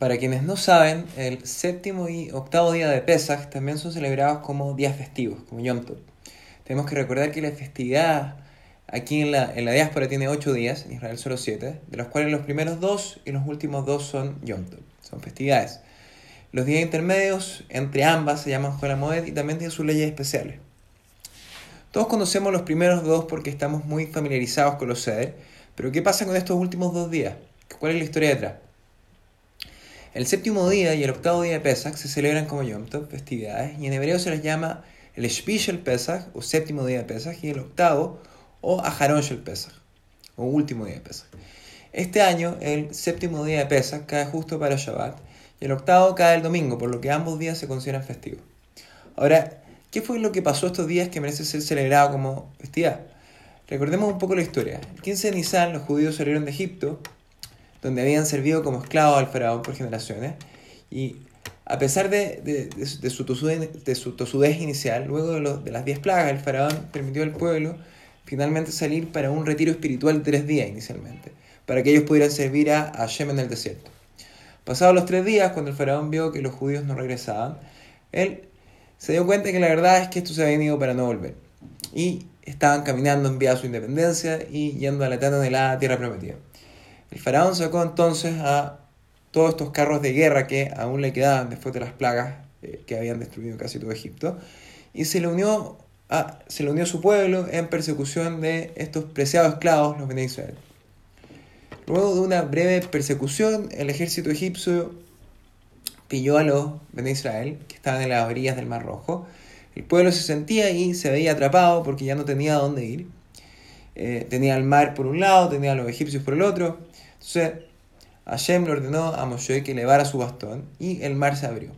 Para quienes no saben, el séptimo y octavo día de Pesach también son celebrados como días festivos, como Yom Tov. Tenemos que recordar que la festividad aquí en la, en la diáspora tiene ocho días, en Israel solo siete, de los cuales los primeros dos y los últimos dos son Yom Tov, son festividades. Los días intermedios entre ambas se llaman Moed y también tienen sus leyes especiales. Todos conocemos los primeros dos porque estamos muy familiarizados con los Seder, pero ¿qué pasa con estos últimos dos días? ¿Cuál es la historia detrás? El séptimo día y el octavo día de Pesach se celebran como Yom Tov, festividades, y en hebreo se les llama el Shpishel Pesach, o séptimo día de Pesach, y el octavo, o Aharon Shel Pesach, o último día de Pesach. Este año, el séptimo día de Pesach cae justo para Shabbat, y el octavo cae el domingo, por lo que ambos días se consideran festivos. Ahora, ¿qué fue lo que pasó estos días que merece ser celebrado como festividad? Recordemos un poco la historia. El 15 de Nisan los judíos salieron de Egipto donde habían servido como esclavos al faraón por generaciones. Y a pesar de, de, su, tosudez, de su, tosudez, inicial, luego de, los, de las diez plagas, el faraón permitió al pueblo finalmente salir para un retiro espiritual tres días inicialmente, para que ellos pudieran servir a Hashem en el desierto. Pasados los tres días, cuando el faraón vio que los judíos no regresaban, él se dio cuenta que la verdad es que esto se había ido para no volver. Y estaban caminando en vía a su independencia y yendo a la de la tierra prometida. El faraón sacó entonces a todos estos carros de guerra que aún le quedaban después de las plagas eh, que habían destruido casi todo Egipto y se le unió a, se unió su pueblo en persecución de estos preciados esclavos, los de Israel. Luego de una breve persecución, el ejército egipcio pilló a los de Israel, que estaban en las orillas del Mar Rojo. El pueblo se sentía y se veía atrapado porque ya no tenía dónde ir. Eh, tenía el mar por un lado, tenía a los egipcios por el otro. Entonces, Hashem le ordenó a Moshe que elevara su bastón y el mar se abrió.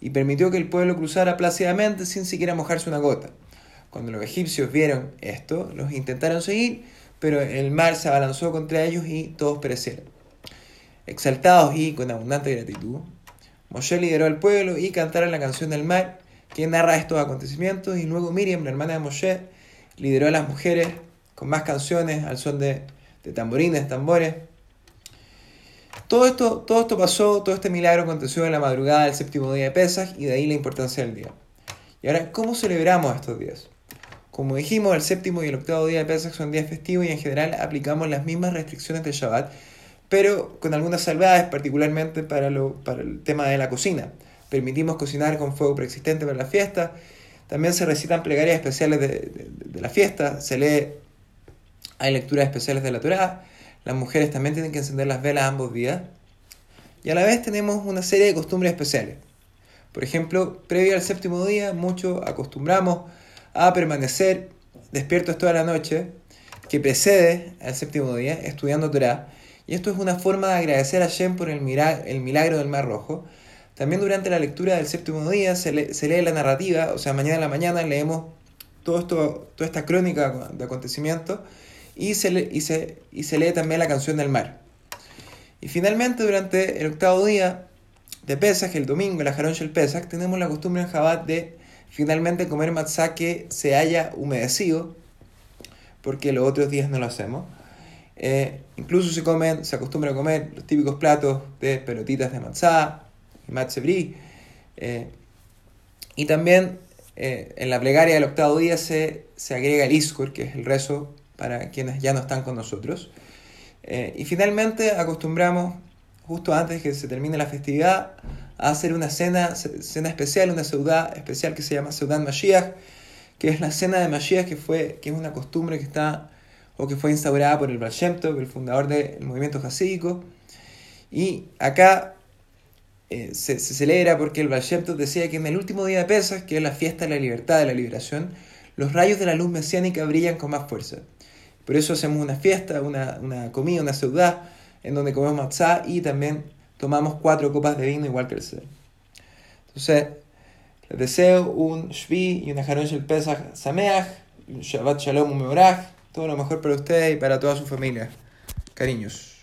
Y permitió que el pueblo cruzara plácidamente sin siquiera mojarse una gota. Cuando los egipcios vieron esto, los intentaron seguir, pero el mar se abalanzó contra ellos y todos perecieron. Exaltados y con abundante gratitud, Moshe lideró al pueblo y cantaron la canción del mar que narra estos acontecimientos y luego Miriam, la hermana de Moshe, lideró a las mujeres con más canciones al son de, de tamborines, tambores. Todo esto, todo esto pasó, todo este milagro aconteció en la madrugada del séptimo día de Pesach y de ahí la importancia del día. Y ahora, ¿cómo celebramos estos días? Como dijimos, el séptimo y el octavo día de Pesach son días festivos y en general aplicamos las mismas restricciones del Shabbat, pero con algunas salvedades, particularmente para, lo, para el tema de la cocina. Permitimos cocinar con fuego preexistente para la fiesta. También se recitan plegarias especiales de, de, de la fiesta. Se lee hay lecturas especiales de la Torah. Las mujeres también tienen que encender las velas ambos días. Y a la vez tenemos una serie de costumbres especiales. Por ejemplo, previo al séptimo día, muchos acostumbramos a permanecer despiertos toda la noche que precede al séptimo día estudiando Torah. Y esto es una forma de agradecer a Shem por el, milagro del Mar Rojo. También durante la lectura del séptimo día se, le se lee la narrativa, o sea, mañana en la mañana leemos toda esta crónica de acontecimientos y se, le, y, se, y se lee también la canción del mar. Y finalmente, durante el octavo día de Pesach, el domingo, la Jarón el Pesach, tenemos la costumbre en Jabat de finalmente comer matzá que se haya humedecido, porque los otros días no lo hacemos. Eh, incluso se comen, se acostumbra a comer los típicos platos de pelotitas de matzá y matzebri. Eh, y también eh, en la plegaria del octavo día se, se agrega el iskur, que es el rezo para quienes ya no están con nosotros. Eh, y finalmente acostumbramos, justo antes que se termine la festividad, a hacer una cena, cena especial, una ciudad especial que se llama Ciudad Mashiach, que es la cena de Mashiach, que, fue, que es una costumbre que está o que fue instaurada por el Baal el fundador del movimiento hasídico. Y acá eh, se, celebra porque el Baal decía que en el último día de Pesach, que es la fiesta de la libertad, de la liberación, los rayos de la luz mesiánica brillan con más fuerza. Por eso hacemos una fiesta, una, una comida, una ciudad, en donde comemos matzá y también tomamos cuatro copas de vino igual que el ser. Entonces, les deseo un Shvi y una Harosh el Pesach Sameach, un Shabbat Shalom Meorach, todo lo mejor para ustedes y para toda su familia. Cariños.